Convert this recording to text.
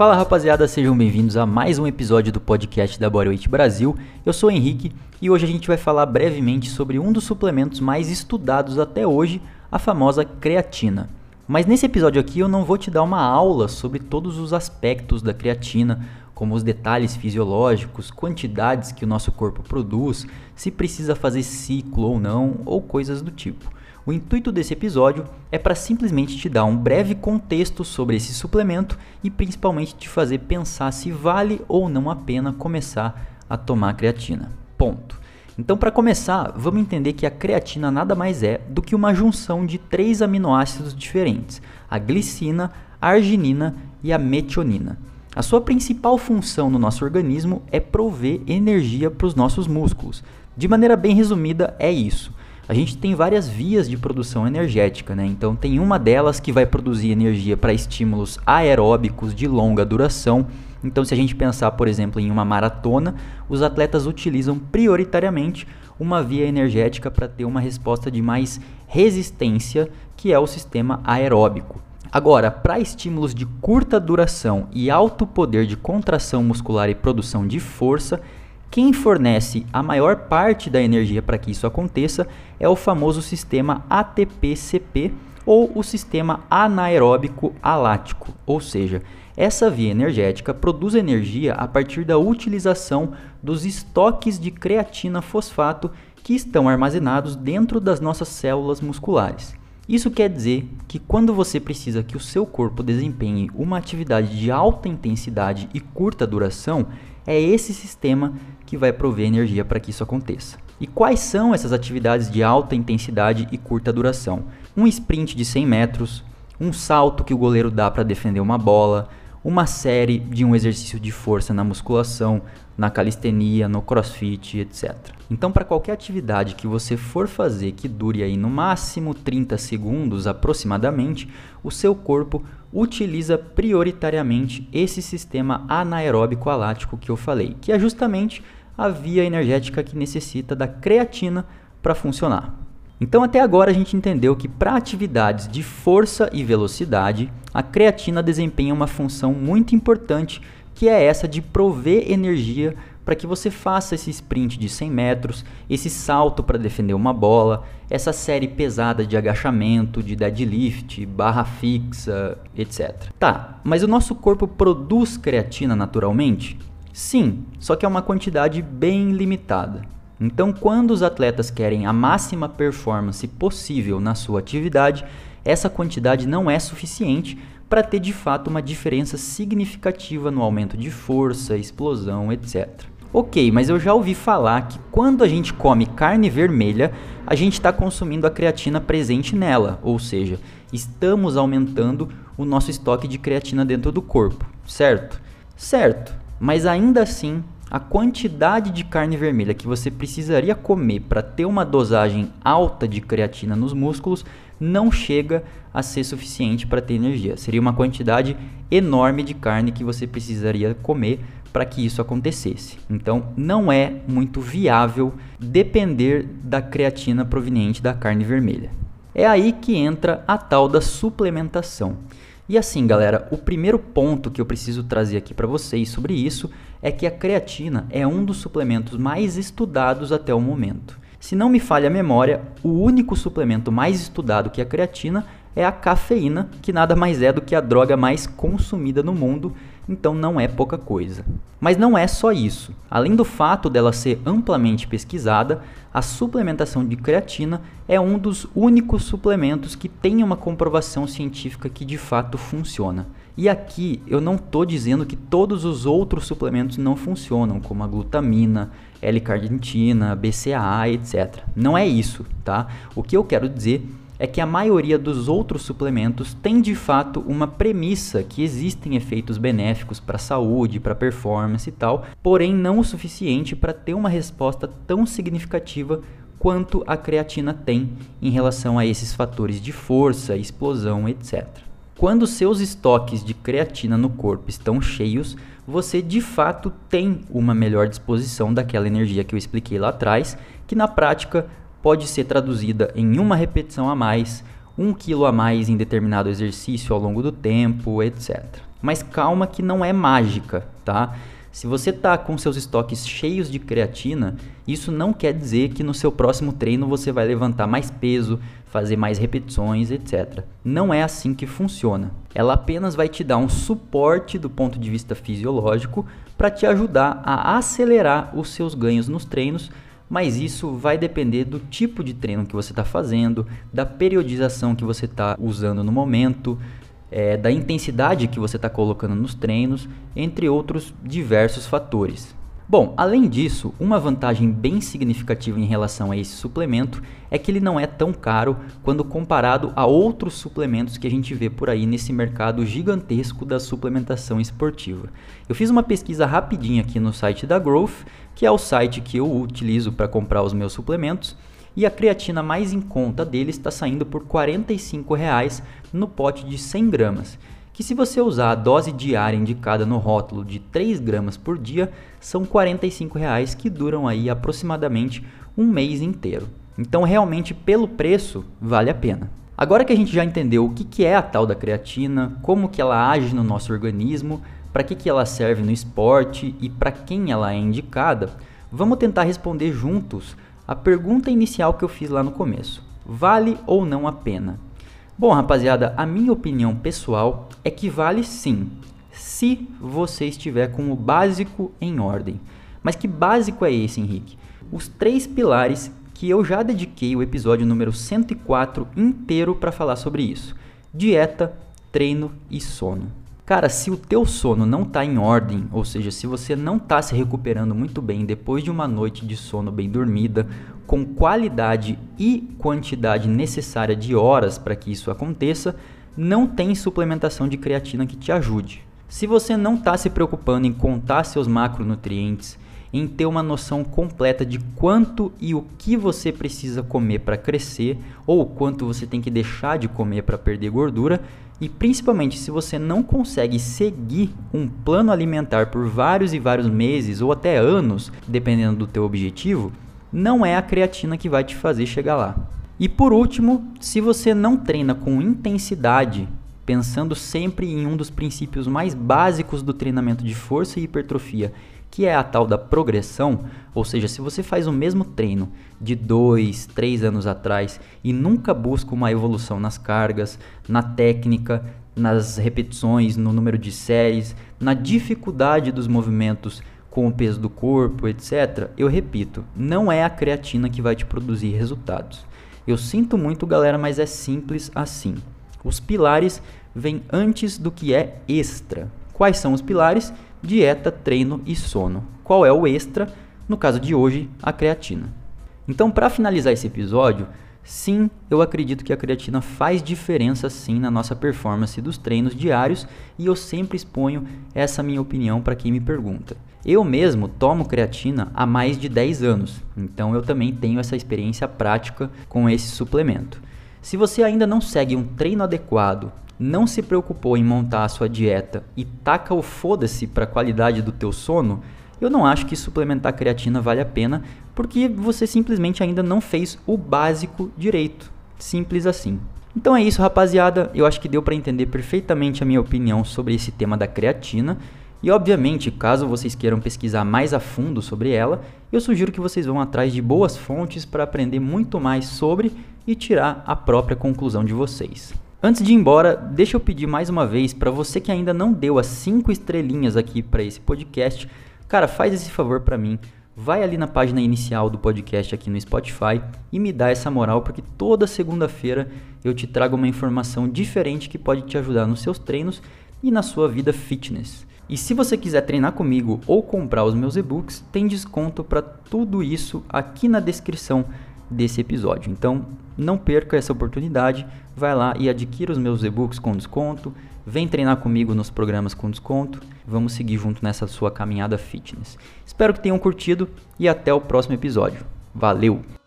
Fala rapaziada, sejam bem-vindos a mais um episódio do podcast da Bodyweight Brasil. Eu sou o Henrique e hoje a gente vai falar brevemente sobre um dos suplementos mais estudados até hoje, a famosa creatina. Mas nesse episódio aqui eu não vou te dar uma aula sobre todos os aspectos da creatina, como os detalhes fisiológicos, quantidades que o nosso corpo produz, se precisa fazer ciclo ou não, ou coisas do tipo. O intuito desse episódio é para simplesmente te dar um breve contexto sobre esse suplemento e principalmente te fazer pensar se vale ou não a pena começar a tomar creatina. Ponto. Então, para começar, vamos entender que a creatina nada mais é do que uma junção de três aminoácidos diferentes: a glicina, a arginina e a metionina. A sua principal função no nosso organismo é prover energia para os nossos músculos. De maneira bem resumida, é isso a gente tem várias vias de produção energética, né? Então tem uma delas que vai produzir energia para estímulos aeróbicos de longa duração. Então se a gente pensar, por exemplo, em uma maratona, os atletas utilizam prioritariamente uma via energética para ter uma resposta de mais resistência, que é o sistema aeróbico. Agora, para estímulos de curta duração e alto poder de contração muscular e produção de força, quem fornece a maior parte da energia para que isso aconteça é o famoso sistema ATP-CP ou o sistema anaeróbico alático, ou seja, essa via energética produz energia a partir da utilização dos estoques de creatina fosfato que estão armazenados dentro das nossas células musculares. Isso quer dizer que quando você precisa que o seu corpo desempenhe uma atividade de alta intensidade e curta duração, é esse sistema que vai prover energia para que isso aconteça. E quais são essas atividades de alta intensidade e curta duração? Um sprint de 100 metros, um salto que o goleiro dá para defender uma bola, uma série de um exercício de força na musculação, na calistenia, no crossfit, etc. Então, para qualquer atividade que você for fazer que dure aí no máximo 30 segundos aproximadamente, o seu corpo utiliza prioritariamente esse sistema anaeróbico alático que eu falei, que é justamente a via energética que necessita da creatina para funcionar. Então, até agora a gente entendeu que para atividades de força e velocidade, a creatina desempenha uma função muito importante, que é essa de prover energia para que você faça esse sprint de 100 metros, esse salto para defender uma bola, essa série pesada de agachamento, de deadlift, barra fixa, etc. Tá, mas o nosso corpo produz creatina naturalmente? Sim, só que é uma quantidade bem limitada. Então, quando os atletas querem a máxima performance possível na sua atividade, essa quantidade não é suficiente para ter de fato uma diferença significativa no aumento de força, explosão, etc. Ok, mas eu já ouvi falar que quando a gente come carne vermelha, a gente está consumindo a creatina presente nela, ou seja, estamos aumentando o nosso estoque de creatina dentro do corpo, certo? Certo, mas ainda assim, a quantidade de carne vermelha que você precisaria comer para ter uma dosagem alta de creatina nos músculos não chega a ser suficiente para ter energia. Seria uma quantidade enorme de carne que você precisaria comer para que isso acontecesse. Então, não é muito viável depender da creatina proveniente da carne vermelha. É aí que entra a tal da suplementação. E assim, galera, o primeiro ponto que eu preciso trazer aqui para vocês sobre isso é que a creatina é um dos suplementos mais estudados até o momento. Se não me falha a memória, o único suplemento mais estudado que a creatina é a cafeína, que nada mais é do que a droga mais consumida no mundo então não é pouca coisa. Mas não é só isso. Além do fato dela ser amplamente pesquisada, a suplementação de creatina é um dos únicos suplementos que tem uma comprovação científica que de fato funciona. E aqui eu não estou dizendo que todos os outros suplementos não funcionam, como a glutamina, L-carnitina, BCAA, etc. Não é isso, tá? O que eu quero dizer é que a maioria dos outros suplementos tem de fato uma premissa que existem efeitos benéficos para a saúde, para a performance e tal, porém não o suficiente para ter uma resposta tão significativa quanto a creatina tem em relação a esses fatores de força, explosão, etc. Quando seus estoques de creatina no corpo estão cheios, você de fato tem uma melhor disposição daquela energia que eu expliquei lá atrás, que na prática pode ser traduzida em uma repetição a mais, um quilo a mais em determinado exercício ao longo do tempo, etc. Mas calma que não é mágica, tá? Se você está com seus estoques cheios de creatina, isso não quer dizer que no seu próximo treino você vai levantar mais peso, fazer mais repetições, etc. Não é assim que funciona. Ela apenas vai te dar um suporte do ponto de vista fisiológico para te ajudar a acelerar os seus ganhos nos treinos, mas isso vai depender do tipo de treino que você está fazendo, da periodização que você está usando no momento, é, da intensidade que você está colocando nos treinos, entre outros diversos fatores. Bom, além disso, uma vantagem bem significativa em relação a esse suplemento é que ele não é tão caro quando comparado a outros suplementos que a gente vê por aí nesse mercado gigantesco da suplementação esportiva. Eu fiz uma pesquisa rapidinha aqui no site da Growth, que é o site que eu utilizo para comprar os meus suplementos, e a creatina mais em conta deles está saindo por 45 reais no pote de 100 gramas. Que se você usar a dose diária indicada no rótulo de 3 gramas por dia, são 45 reais que duram aí aproximadamente um mês inteiro. Então realmente pelo preço vale a pena. Agora que a gente já entendeu o que, que é a tal da creatina, como que ela age no nosso organismo, para que, que ela serve no esporte e para quem ela é indicada, vamos tentar responder juntos a pergunta inicial que eu fiz lá no começo: vale ou não a pena? Bom, rapaziada, a minha opinião pessoal é que vale sim, se você estiver com o básico em ordem. Mas que básico é esse, Henrique? Os três pilares que eu já dediquei o episódio número 104 inteiro para falar sobre isso: dieta, treino e sono. Cara, se o teu sono não está em ordem, ou seja, se você não está se recuperando muito bem depois de uma noite de sono bem dormida, com qualidade e quantidade necessária de horas para que isso aconteça, não tem suplementação de creatina que te ajude. Se você não está se preocupando em contar seus macronutrientes, em ter uma noção completa de quanto e o que você precisa comer para crescer ou quanto você tem que deixar de comer para perder gordura, e principalmente se você não consegue seguir um plano alimentar por vários e vários meses ou até anos, dependendo do teu objetivo, não é a creatina que vai te fazer chegar lá. E por último, se você não treina com intensidade, pensando sempre em um dos princípios mais básicos do treinamento de força e hipertrofia, que é a tal da progressão, ou seja, se você faz o mesmo treino de dois, três anos atrás e nunca busca uma evolução nas cargas, na técnica, nas repetições, no número de séries, na dificuldade dos movimentos com o peso do corpo, etc., eu repito, não é a creatina que vai te produzir resultados. Eu sinto muito, galera, mas é simples assim. Os pilares vêm antes do que é extra. Quais são os pilares? Dieta, treino e sono. Qual é o extra? No caso de hoje, a creatina. Então, para finalizar esse episódio, sim, eu acredito que a creatina faz diferença sim na nossa performance dos treinos diários e eu sempre exponho essa minha opinião para quem me pergunta. Eu mesmo tomo creatina há mais de 10 anos, então eu também tenho essa experiência prática com esse suplemento. Se você ainda não segue um treino adequado não se preocupou em montar a sua dieta e taca o foda-se para a qualidade do teu sono, eu não acho que suplementar creatina vale a pena, porque você simplesmente ainda não fez o básico direito. Simples assim. Então é isso, rapaziada. Eu acho que deu para entender perfeitamente a minha opinião sobre esse tema da creatina. E obviamente, caso vocês queiram pesquisar mais a fundo sobre ela, eu sugiro que vocês vão atrás de boas fontes para aprender muito mais sobre e tirar a própria conclusão de vocês. Antes de ir embora, deixa eu pedir mais uma vez para você que ainda não deu as 5 estrelinhas aqui para esse podcast, cara, faz esse favor para mim. Vai ali na página inicial do podcast aqui no Spotify e me dá essa moral, porque toda segunda-feira eu te trago uma informação diferente que pode te ajudar nos seus treinos e na sua vida fitness. E se você quiser treinar comigo ou comprar os meus e-books, tem desconto para tudo isso aqui na descrição desse episódio. Então, não perca essa oportunidade, vai lá e adquira os meus e-books com desconto, vem treinar comigo nos programas com desconto, vamos seguir junto nessa sua caminhada fitness. Espero que tenham curtido e até o próximo episódio. Valeu!